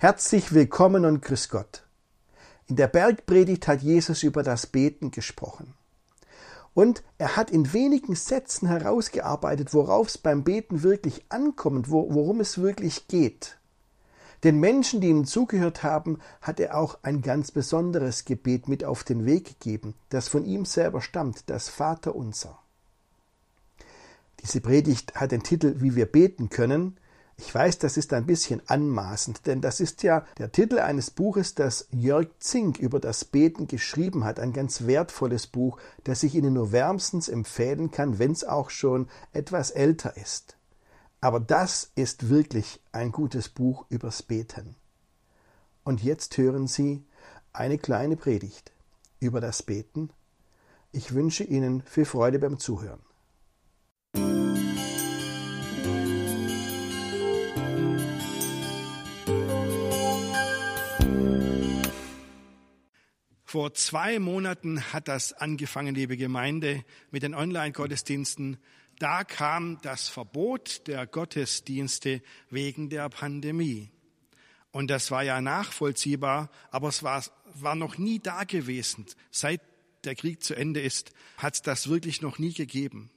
Herzlich willkommen und grüß Gott. In der Bergpredigt hat Jesus über das Beten gesprochen. Und er hat in wenigen Sätzen herausgearbeitet, worauf es beim Beten wirklich ankommt, worum es wirklich geht. Den Menschen, die ihm zugehört haben, hat er auch ein ganz besonderes Gebet mit auf den Weg gegeben, das von ihm selber stammt, das Vaterunser. Diese Predigt hat den Titel Wie wir beten können, ich weiß, das ist ein bisschen anmaßend, denn das ist ja der Titel eines Buches, das Jörg Zink über das Beten geschrieben hat, ein ganz wertvolles Buch, das ich Ihnen nur wärmstens empfehlen kann, wenn es auch schon etwas älter ist. Aber das ist wirklich ein gutes Buch übers Beten. Und jetzt hören Sie eine kleine Predigt über das Beten. Ich wünsche Ihnen viel Freude beim Zuhören. Vor zwei Monaten hat das angefangen, liebe Gemeinde, mit den Online-Gottesdiensten. Da kam das Verbot der Gottesdienste wegen der Pandemie. Und das war ja nachvollziehbar, aber es war, war noch nie da gewesen. Seit der Krieg zu Ende ist, hat es das wirklich noch nie gegeben.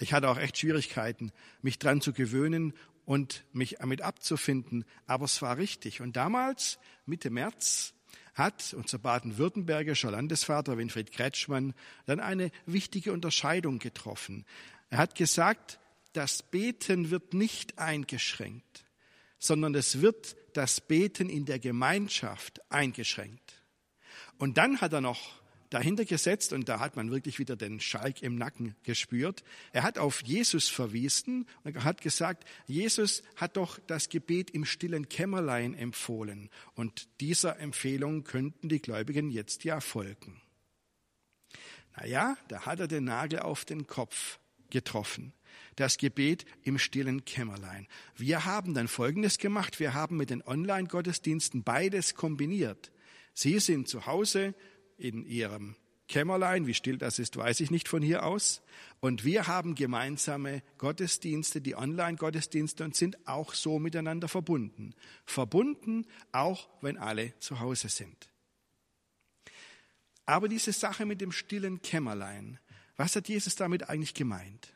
Ich hatte auch echt Schwierigkeiten, mich dran zu gewöhnen und mich damit abzufinden, aber es war richtig. Und damals, Mitte März, hat unser baden-württembergischer Landesvater Winfried Kretschmann dann eine wichtige Unterscheidung getroffen. Er hat gesagt, das Beten wird nicht eingeschränkt, sondern es wird das Beten in der Gemeinschaft eingeschränkt. Und dann hat er noch dahinter gesetzt und da hat man wirklich wieder den Schalk im Nacken gespürt. Er hat auf Jesus verwiesen und hat gesagt, Jesus hat doch das Gebet im stillen Kämmerlein empfohlen und dieser Empfehlung könnten die Gläubigen jetzt ja folgen. Naja, da hat er den Nagel auf den Kopf getroffen. Das Gebet im stillen Kämmerlein. Wir haben dann Folgendes gemacht. Wir haben mit den Online-Gottesdiensten beides kombiniert. Sie sind zu Hause, in ihrem Kämmerlein, wie still das ist, weiß ich nicht von hier aus. Und wir haben gemeinsame Gottesdienste, die Online-Gottesdienste und sind auch so miteinander verbunden. Verbunden, auch wenn alle zu Hause sind. Aber diese Sache mit dem stillen Kämmerlein, was hat Jesus damit eigentlich gemeint?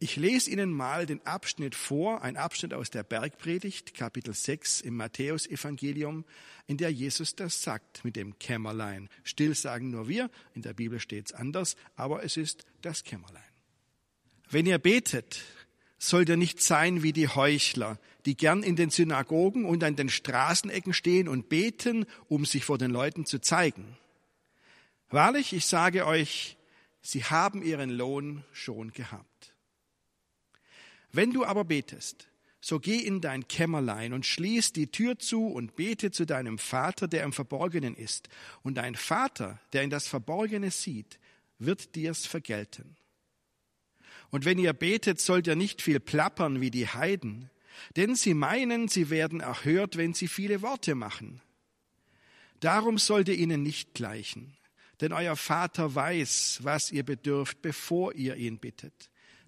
Ich lese Ihnen mal den Abschnitt vor, ein Abschnitt aus der Bergpredigt, Kapitel 6 im Matthäusevangelium, in der Jesus das sagt mit dem Kämmerlein. Still sagen nur wir, in der Bibel steht es anders, aber es ist das Kämmerlein. Wenn ihr betet, sollt ihr nicht sein wie die Heuchler, die gern in den Synagogen und an den Straßenecken stehen und beten, um sich vor den Leuten zu zeigen. Wahrlich, ich sage euch, sie haben ihren Lohn schon gehabt. Wenn du aber betest, so geh in dein Kämmerlein und schließ die Tür zu und bete zu deinem Vater, der im Verborgenen ist. Und dein Vater, der in das Verborgene sieht, wird dir's vergelten. Und wenn ihr betet, sollt ihr nicht viel plappern wie die Heiden, denn sie meinen, sie werden erhört, wenn sie viele Worte machen. Darum sollt ihr ihnen nicht gleichen, denn euer Vater weiß, was ihr bedürft, bevor ihr ihn bittet.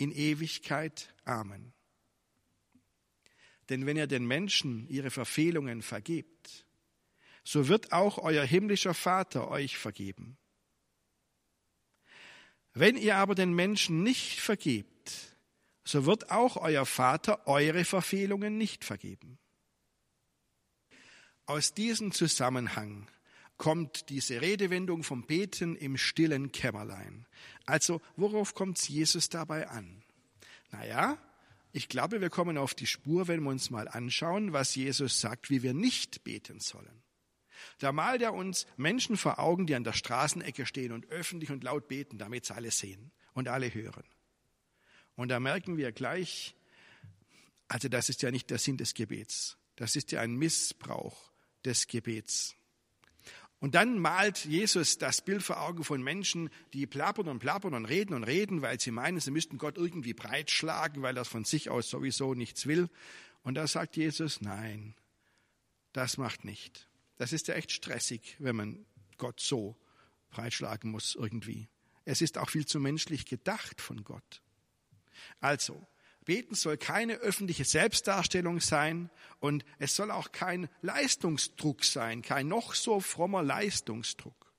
in Ewigkeit. Amen. Denn wenn ihr den Menschen ihre Verfehlungen vergebt, so wird auch euer himmlischer Vater euch vergeben. Wenn ihr aber den Menschen nicht vergebt, so wird auch euer Vater eure Verfehlungen nicht vergeben. Aus diesem Zusammenhang kommt diese Redewendung vom Beten im stillen Kämmerlein. Also worauf kommt Jesus dabei an? Naja, ich glaube, wir kommen auf die Spur, wenn wir uns mal anschauen, was Jesus sagt, wie wir nicht beten sollen. Da malt er uns Menschen vor Augen, die an der Straßenecke stehen und öffentlich und laut beten, damit es alle sehen und alle hören. Und da merken wir gleich, also das ist ja nicht der Sinn des Gebets. Das ist ja ein Missbrauch des Gebets. Und dann malt Jesus das Bild vor Augen von Menschen, die plappern und plappern und reden und reden, weil sie meinen, sie müssten Gott irgendwie breitschlagen, weil er von sich aus sowieso nichts will. Und da sagt Jesus, nein, das macht nicht. Das ist ja echt stressig, wenn man Gott so breitschlagen muss irgendwie. Es ist auch viel zu menschlich gedacht von Gott. Also, Beten soll keine öffentliche Selbstdarstellung sein und es soll auch kein Leistungsdruck sein, kein noch so frommer Leistungsdruck.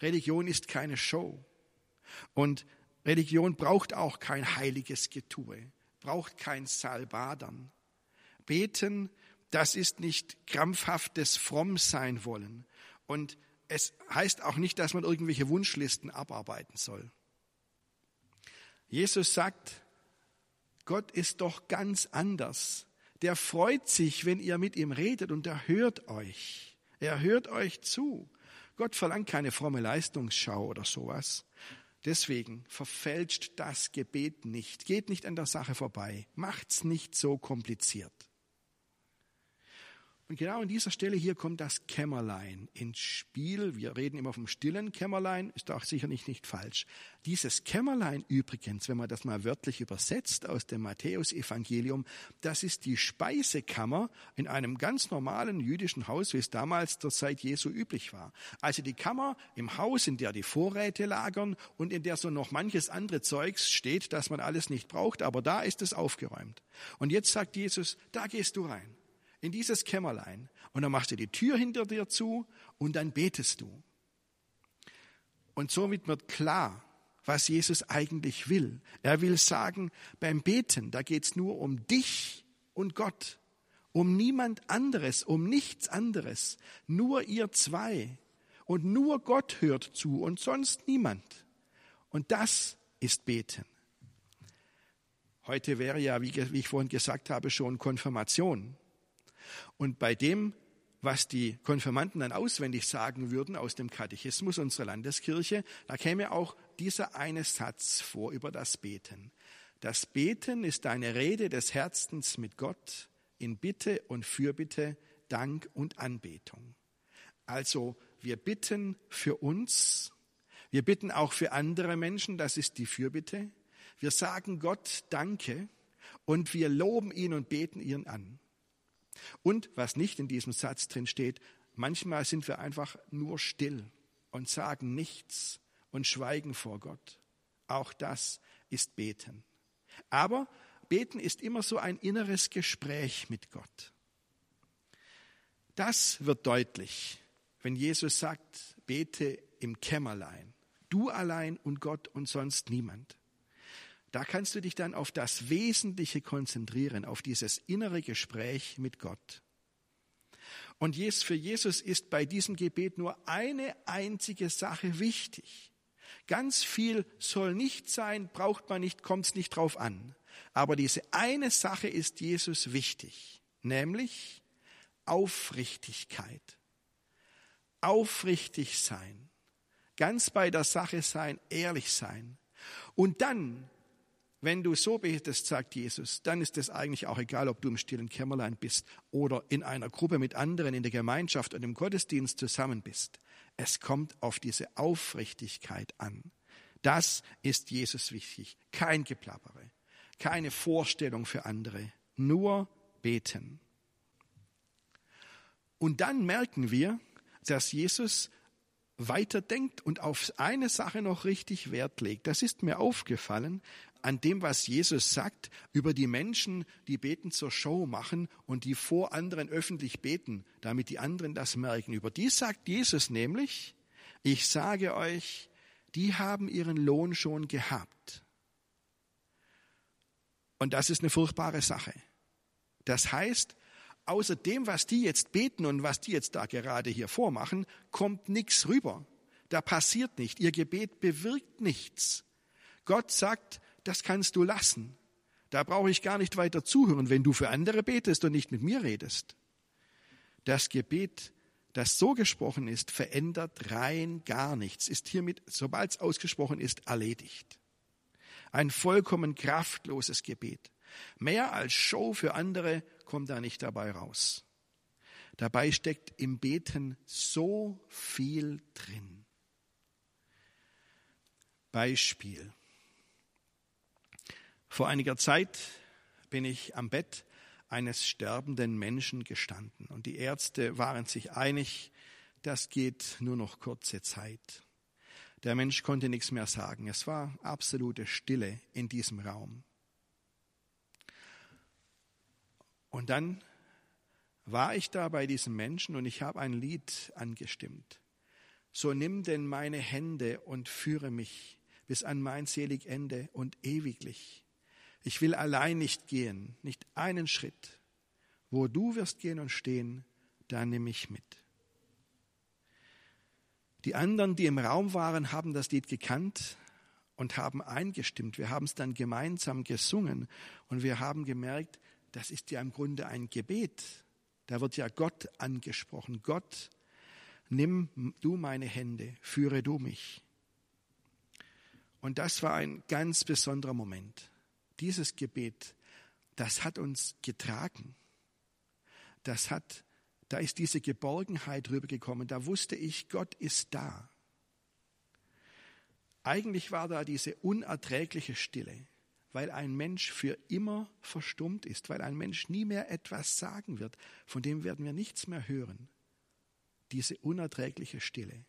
Religion ist keine Show und Religion braucht auch kein heiliges Getue, braucht kein Salbadern. Beten, das ist nicht krampfhaftes Frommsein wollen und es heißt auch nicht, dass man irgendwelche Wunschlisten abarbeiten soll. Jesus sagt, Gott ist doch ganz anders. Der freut sich, wenn ihr mit ihm redet und er hört euch. Er hört euch zu. Gott verlangt keine fromme Leistungsschau oder sowas. Deswegen verfälscht das Gebet nicht. Geht nicht an der Sache vorbei. Macht's nicht so kompliziert. Und genau an dieser Stelle hier kommt das Kämmerlein ins Spiel. Wir reden immer vom stillen Kämmerlein, ist auch sicherlich nicht falsch. Dieses Kämmerlein übrigens, wenn man das mal wörtlich übersetzt aus dem Matthäusevangelium, das ist die Speisekammer in einem ganz normalen jüdischen Haus, wie es damals zur Zeit Jesu üblich war. Also die Kammer im Haus, in der die Vorräte lagern und in der so noch manches andere Zeugs steht, das man alles nicht braucht, aber da ist es aufgeräumt. Und jetzt sagt Jesus, da gehst du rein in dieses Kämmerlein und dann machst du die Tür hinter dir zu und dann betest du. Und somit wird klar, was Jesus eigentlich will. Er will sagen, beim Beten, da geht's nur um dich und Gott, um niemand anderes, um nichts anderes, nur ihr zwei. Und nur Gott hört zu und sonst niemand. Und das ist Beten. Heute wäre ja, wie ich vorhin gesagt habe, schon Konfirmation. Und bei dem, was die Konfirmanden dann auswendig sagen würden aus dem Katechismus unserer Landeskirche, da käme auch dieser eine Satz vor über das Beten. Das Beten ist eine Rede des Herzens mit Gott in Bitte und Fürbitte, Dank und Anbetung. Also wir bitten für uns, wir bitten auch für andere Menschen, das ist die Fürbitte. Wir sagen Gott Danke und wir loben ihn und beten ihn an. Und was nicht in diesem Satz drin steht, manchmal sind wir einfach nur still und sagen nichts und schweigen vor Gott. Auch das ist Beten. Aber Beten ist immer so ein inneres Gespräch mit Gott. Das wird deutlich, wenn Jesus sagt, bete im Kämmerlein. Du allein und Gott und sonst niemand. Da kannst du dich dann auf das Wesentliche konzentrieren, auf dieses innere Gespräch mit Gott. Und für Jesus ist bei diesem Gebet nur eine einzige Sache wichtig. Ganz viel soll nicht sein, braucht man nicht, kommt es nicht drauf an. Aber diese eine Sache ist Jesus wichtig, nämlich Aufrichtigkeit. Aufrichtig sein. Ganz bei der Sache sein, ehrlich sein. Und dann wenn du so betest, sagt Jesus, dann ist es eigentlich auch egal, ob du im stillen Kämmerlein bist oder in einer Gruppe mit anderen in der Gemeinschaft und im Gottesdienst zusammen bist. Es kommt auf diese Aufrichtigkeit an. Das ist Jesus wichtig. Kein Geplappere, keine Vorstellung für andere, nur beten. Und dann merken wir, dass Jesus weiterdenkt und auf eine Sache noch richtig Wert legt. Das ist mir aufgefallen an dem, was Jesus sagt über die Menschen, die Beten zur Show machen und die vor anderen öffentlich beten, damit die anderen das merken. Über die sagt Jesus nämlich, ich sage euch, die haben ihren Lohn schon gehabt. Und das ist eine furchtbare Sache. Das heißt, außer dem, was die jetzt beten und was die jetzt da gerade hier vormachen, kommt nichts rüber. Da passiert nicht. Ihr Gebet bewirkt nichts. Gott sagt, das kannst du lassen. Da brauche ich gar nicht weiter zuhören, wenn du für andere betest und nicht mit mir redest. Das Gebet, das so gesprochen ist, verändert rein gar nichts, ist hiermit, sobald es ausgesprochen ist, erledigt. Ein vollkommen kraftloses Gebet. Mehr als Show für andere kommt da nicht dabei raus. Dabei steckt im Beten so viel drin. Beispiel. Vor einiger Zeit bin ich am Bett eines sterbenden Menschen gestanden und die Ärzte waren sich einig, das geht nur noch kurze Zeit. Der Mensch konnte nichts mehr sagen. Es war absolute Stille in diesem Raum. Und dann war ich da bei diesem Menschen und ich habe ein Lied angestimmt. So nimm denn meine Hände und führe mich bis an mein selig Ende und ewiglich. Ich will allein nicht gehen, nicht einen Schritt. Wo du wirst gehen und stehen, da nimm mich mit. Die anderen, die im Raum waren, haben das Lied gekannt und haben eingestimmt. Wir haben es dann gemeinsam gesungen und wir haben gemerkt, das ist ja im Grunde ein Gebet. Da wird ja Gott angesprochen. Gott, nimm du meine Hände, führe du mich. Und das war ein ganz besonderer Moment. Dieses Gebet, das hat uns getragen. Das hat, da ist diese Geborgenheit rübergekommen. Da wusste ich, Gott ist da. Eigentlich war da diese unerträgliche Stille weil ein Mensch für immer verstummt ist, weil ein Mensch nie mehr etwas sagen wird, von dem werden wir nichts mehr hören. Diese unerträgliche Stille.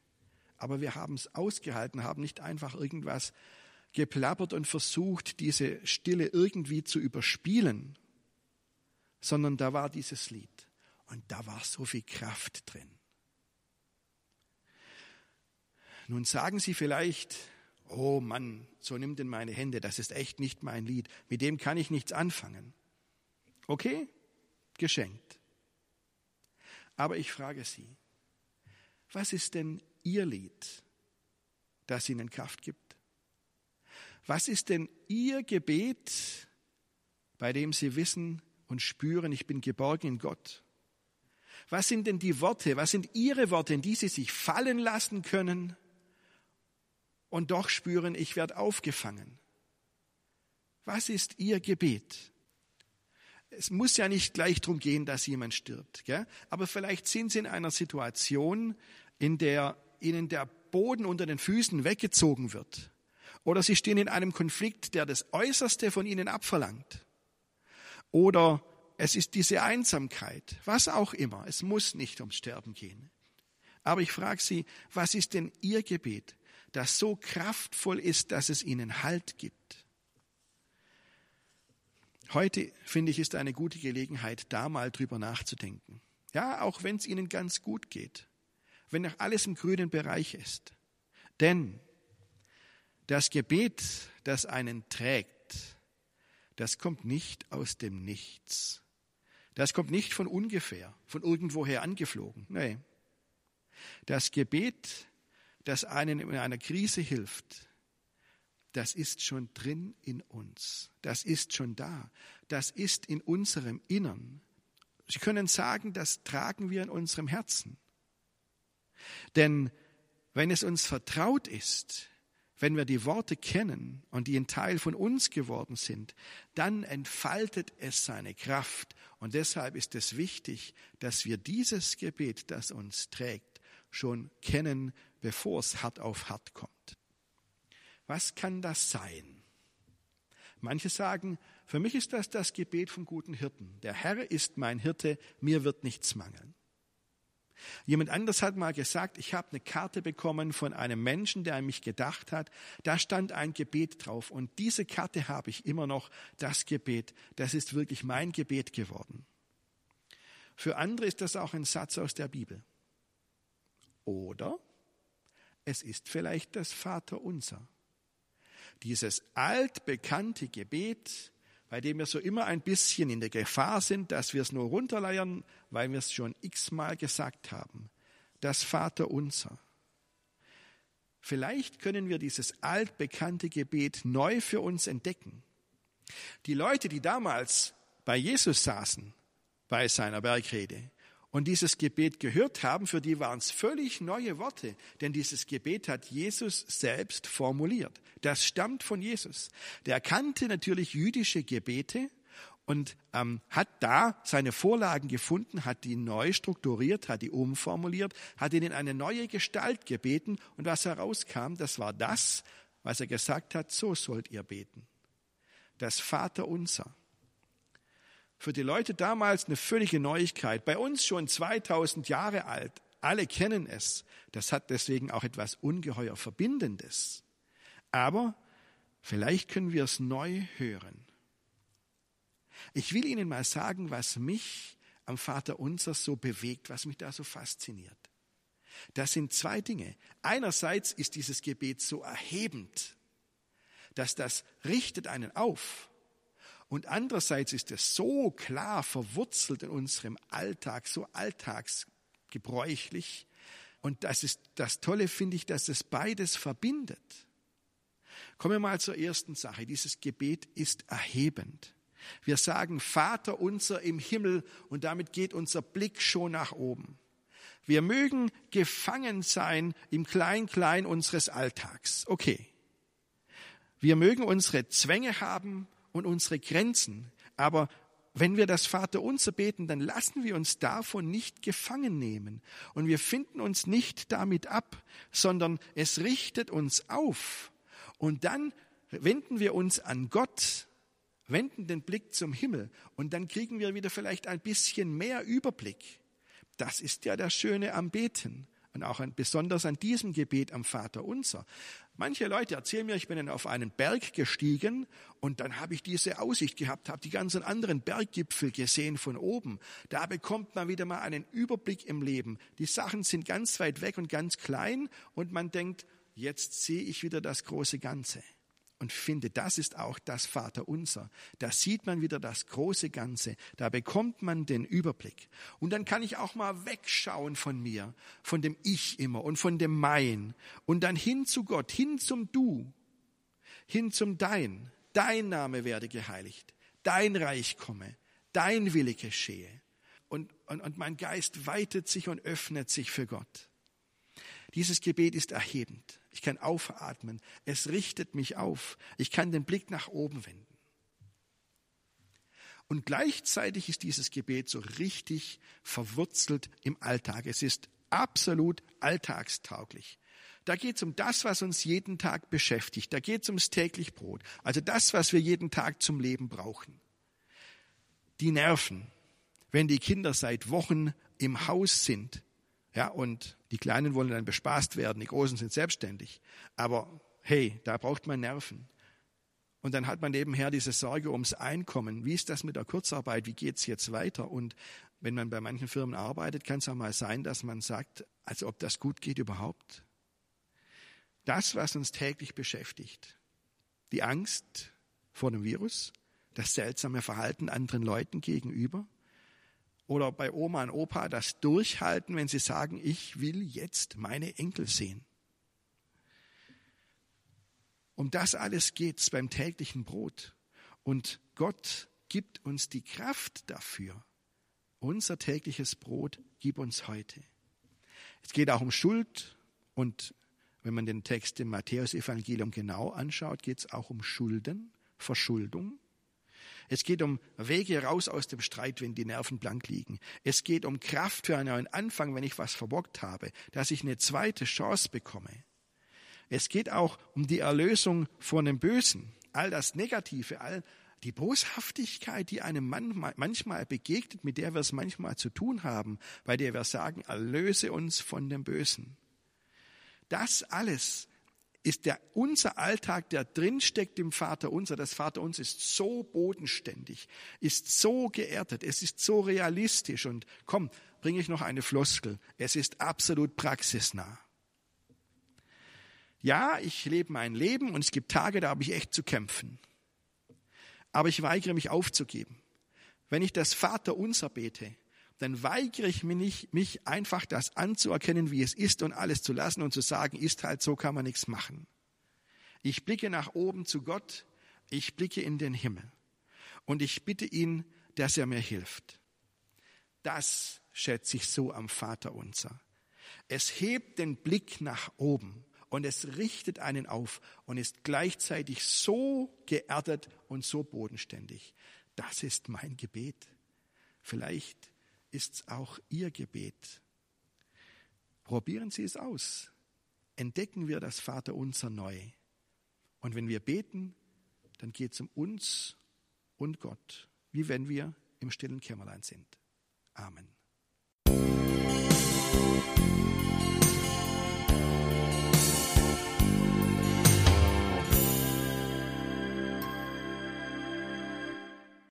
Aber wir haben es ausgehalten, haben nicht einfach irgendwas geplappert und versucht, diese Stille irgendwie zu überspielen, sondern da war dieses Lied und da war so viel Kraft drin. Nun sagen Sie vielleicht, oh Mann, so nimm denn meine Hände, das ist echt nicht mein Lied, mit dem kann ich nichts anfangen. Okay, geschenkt. Aber ich frage Sie, was ist denn Ihr Lied, das Ihnen Kraft gibt? Was ist denn Ihr Gebet, bei dem Sie wissen und spüren, ich bin geborgen in Gott? Was sind denn die Worte, was sind Ihre Worte, in die Sie sich fallen lassen können, und doch spüren, ich werde aufgefangen. Was ist Ihr Gebet? Es muss ja nicht gleich darum gehen, dass jemand stirbt, gell? aber vielleicht sind Sie in einer Situation, in der Ihnen der Boden unter den Füßen weggezogen wird. Oder Sie stehen in einem Konflikt, der das Äußerste von Ihnen abverlangt. Oder es ist diese Einsamkeit, was auch immer. Es muss nicht ums Sterben gehen. Aber ich frage Sie, was ist denn Ihr Gebet? das so kraftvoll ist, dass es ihnen Halt gibt. Heute, finde ich, ist eine gute Gelegenheit, da mal drüber nachzudenken. Ja, auch wenn es ihnen ganz gut geht, wenn noch alles im grünen Bereich ist. Denn das Gebet, das einen trägt, das kommt nicht aus dem Nichts. Das kommt nicht von ungefähr, von irgendwoher angeflogen. Nein. Das Gebet das einen in einer Krise hilft, das ist schon drin in uns. Das ist schon da. Das ist in unserem Innern. Sie können sagen, das tragen wir in unserem Herzen. Denn wenn es uns vertraut ist, wenn wir die Worte kennen und die ein Teil von uns geworden sind, dann entfaltet es seine Kraft. Und deshalb ist es wichtig, dass wir dieses Gebet, das uns trägt, schon kennen, bevor es hart auf hart kommt. Was kann das sein? Manche sagen, für mich ist das das Gebet vom guten Hirten. Der Herr ist mein Hirte, mir wird nichts mangeln. Jemand anders hat mal gesagt, ich habe eine Karte bekommen von einem Menschen, der an mich gedacht hat. Da stand ein Gebet drauf und diese Karte habe ich immer noch, das Gebet. Das ist wirklich mein Gebet geworden. Für andere ist das auch ein Satz aus der Bibel. Oder es ist vielleicht das Vaterunser. Dieses altbekannte Gebet, bei dem wir so immer ein bisschen in der Gefahr sind, dass wir es nur runterleiern, weil wir es schon x-mal gesagt haben. Das Vaterunser. Vielleicht können wir dieses altbekannte Gebet neu für uns entdecken. Die Leute, die damals bei Jesus saßen, bei seiner Bergrede, und dieses Gebet gehört haben, für die waren es völlig neue Worte, denn dieses Gebet hat Jesus selbst formuliert. Das stammt von Jesus. Der kannte natürlich jüdische Gebete und ähm, hat da seine Vorlagen gefunden, hat die neu strukturiert, hat die umformuliert, hat ihn in eine neue Gestalt gebeten und was herauskam, das war das, was er gesagt hat, so sollt ihr beten. Das Vaterunser. Für die Leute damals eine völlige Neuigkeit, bei uns schon 2000 Jahre alt, alle kennen es, das hat deswegen auch etwas ungeheuer Verbindendes. Aber vielleicht können wir es neu hören. Ich will Ihnen mal sagen, was mich am Vater Unser so bewegt, was mich da so fasziniert. Das sind zwei Dinge. Einerseits ist dieses Gebet so erhebend, dass das richtet einen auf. Und andererseits ist es so klar verwurzelt in unserem Alltag, so alltagsgebräuchlich. Und das ist das Tolle, finde ich, dass es beides verbindet. Kommen wir mal zur ersten Sache. Dieses Gebet ist erhebend. Wir sagen Vater unser im Himmel und damit geht unser Blick schon nach oben. Wir mögen gefangen sein im Klein-Klein unseres Alltags. Okay. Wir mögen unsere Zwänge haben und unsere Grenzen. Aber wenn wir das Vater unser beten, dann lassen wir uns davon nicht gefangen nehmen. Und wir finden uns nicht damit ab, sondern es richtet uns auf. Und dann wenden wir uns an Gott wenden den Blick zum Himmel und dann kriegen wir wieder vielleicht ein bisschen mehr Überblick. Das ist ja das Schöne am Beten und auch an, besonders an diesem Gebet am Vater unser. Manche Leute erzählen mir, ich bin auf einen Berg gestiegen und dann habe ich diese Aussicht gehabt, habe die ganzen anderen Berggipfel gesehen von oben. Da bekommt man wieder mal einen Überblick im Leben. Die Sachen sind ganz weit weg und ganz klein und man denkt, jetzt sehe ich wieder das große Ganze und finde, das ist auch das Vaterunser. Da sieht man wieder das große Ganze. Da bekommt man den Überblick. Und dann kann ich auch mal wegschauen von mir, von dem Ich immer und von dem Mein und dann hin zu Gott, hin zum Du, hin zum Dein. Dein Name werde geheiligt. Dein Reich komme. Dein Wille geschehe. Und, und, und mein Geist weitet sich und öffnet sich für Gott. Dieses Gebet ist erhebend. Ich kann aufatmen. Es richtet mich auf. Ich kann den Blick nach oben wenden. Und gleichzeitig ist dieses Gebet so richtig verwurzelt im Alltag. Es ist absolut alltagstauglich. Da geht es um das, was uns jeden Tag beschäftigt. Da geht es ums täglich Brot. Also das, was wir jeden Tag zum Leben brauchen. Die Nerven, wenn die Kinder seit Wochen im Haus sind, ja, und die Kleinen wollen dann bespaßt werden, die Großen sind selbstständig. Aber hey, da braucht man Nerven. Und dann hat man nebenher diese Sorge ums Einkommen. Wie ist das mit der Kurzarbeit? Wie geht's jetzt weiter? Und wenn man bei manchen Firmen arbeitet, kann es auch mal sein, dass man sagt, als ob das gut geht überhaupt. Das, was uns täglich beschäftigt, die Angst vor dem Virus, das seltsame Verhalten anderen Leuten gegenüber, oder bei Oma und Opa das durchhalten, wenn sie sagen, ich will jetzt meine Enkel sehen. Um das alles geht es beim täglichen Brot. Und Gott gibt uns die Kraft dafür. Unser tägliches Brot gib uns heute. Es geht auch um Schuld und wenn man den Text im Matthäusevangelium genau anschaut, geht es auch um Schulden, Verschuldung. Es geht um Wege raus aus dem Streit, wenn die Nerven blank liegen. Es geht um Kraft für einen neuen Anfang, wenn ich was verbockt habe, dass ich eine zweite Chance bekomme. Es geht auch um die Erlösung von dem Bösen. All das Negative, all die Boshaftigkeit, die einem manchmal begegnet, mit der wir es manchmal zu tun haben, bei der wir sagen, erlöse uns von dem Bösen. Das alles ist der, unser Alltag, der drinsteckt im Vater unser. Das Vater unser ist so bodenständig, ist so geerdet, es ist so realistisch. Und komm, bringe ich noch eine Floskel. Es ist absolut praxisnah. Ja, ich lebe mein Leben und es gibt Tage, da habe ich echt zu kämpfen. Aber ich weigere mich aufzugeben. Wenn ich das Vater unser bete, dann weigere ich mich, nicht, mich einfach das anzuerkennen, wie es ist und alles zu lassen und zu sagen, ist halt so, kann man nichts machen. Ich blicke nach oben zu Gott, ich blicke in den Himmel und ich bitte ihn, dass er mir hilft. Das schätze ich so am Vater unser. Es hebt den Blick nach oben und es richtet einen auf und ist gleichzeitig so geerdet und so bodenständig. Das ist mein Gebet. Vielleicht ist es auch Ihr Gebet. Probieren Sie es aus. Entdecken wir das Vaterunser neu. Und wenn wir beten, dann geht es um uns und Gott, wie wenn wir im stillen Kämmerlein sind. Amen. Musik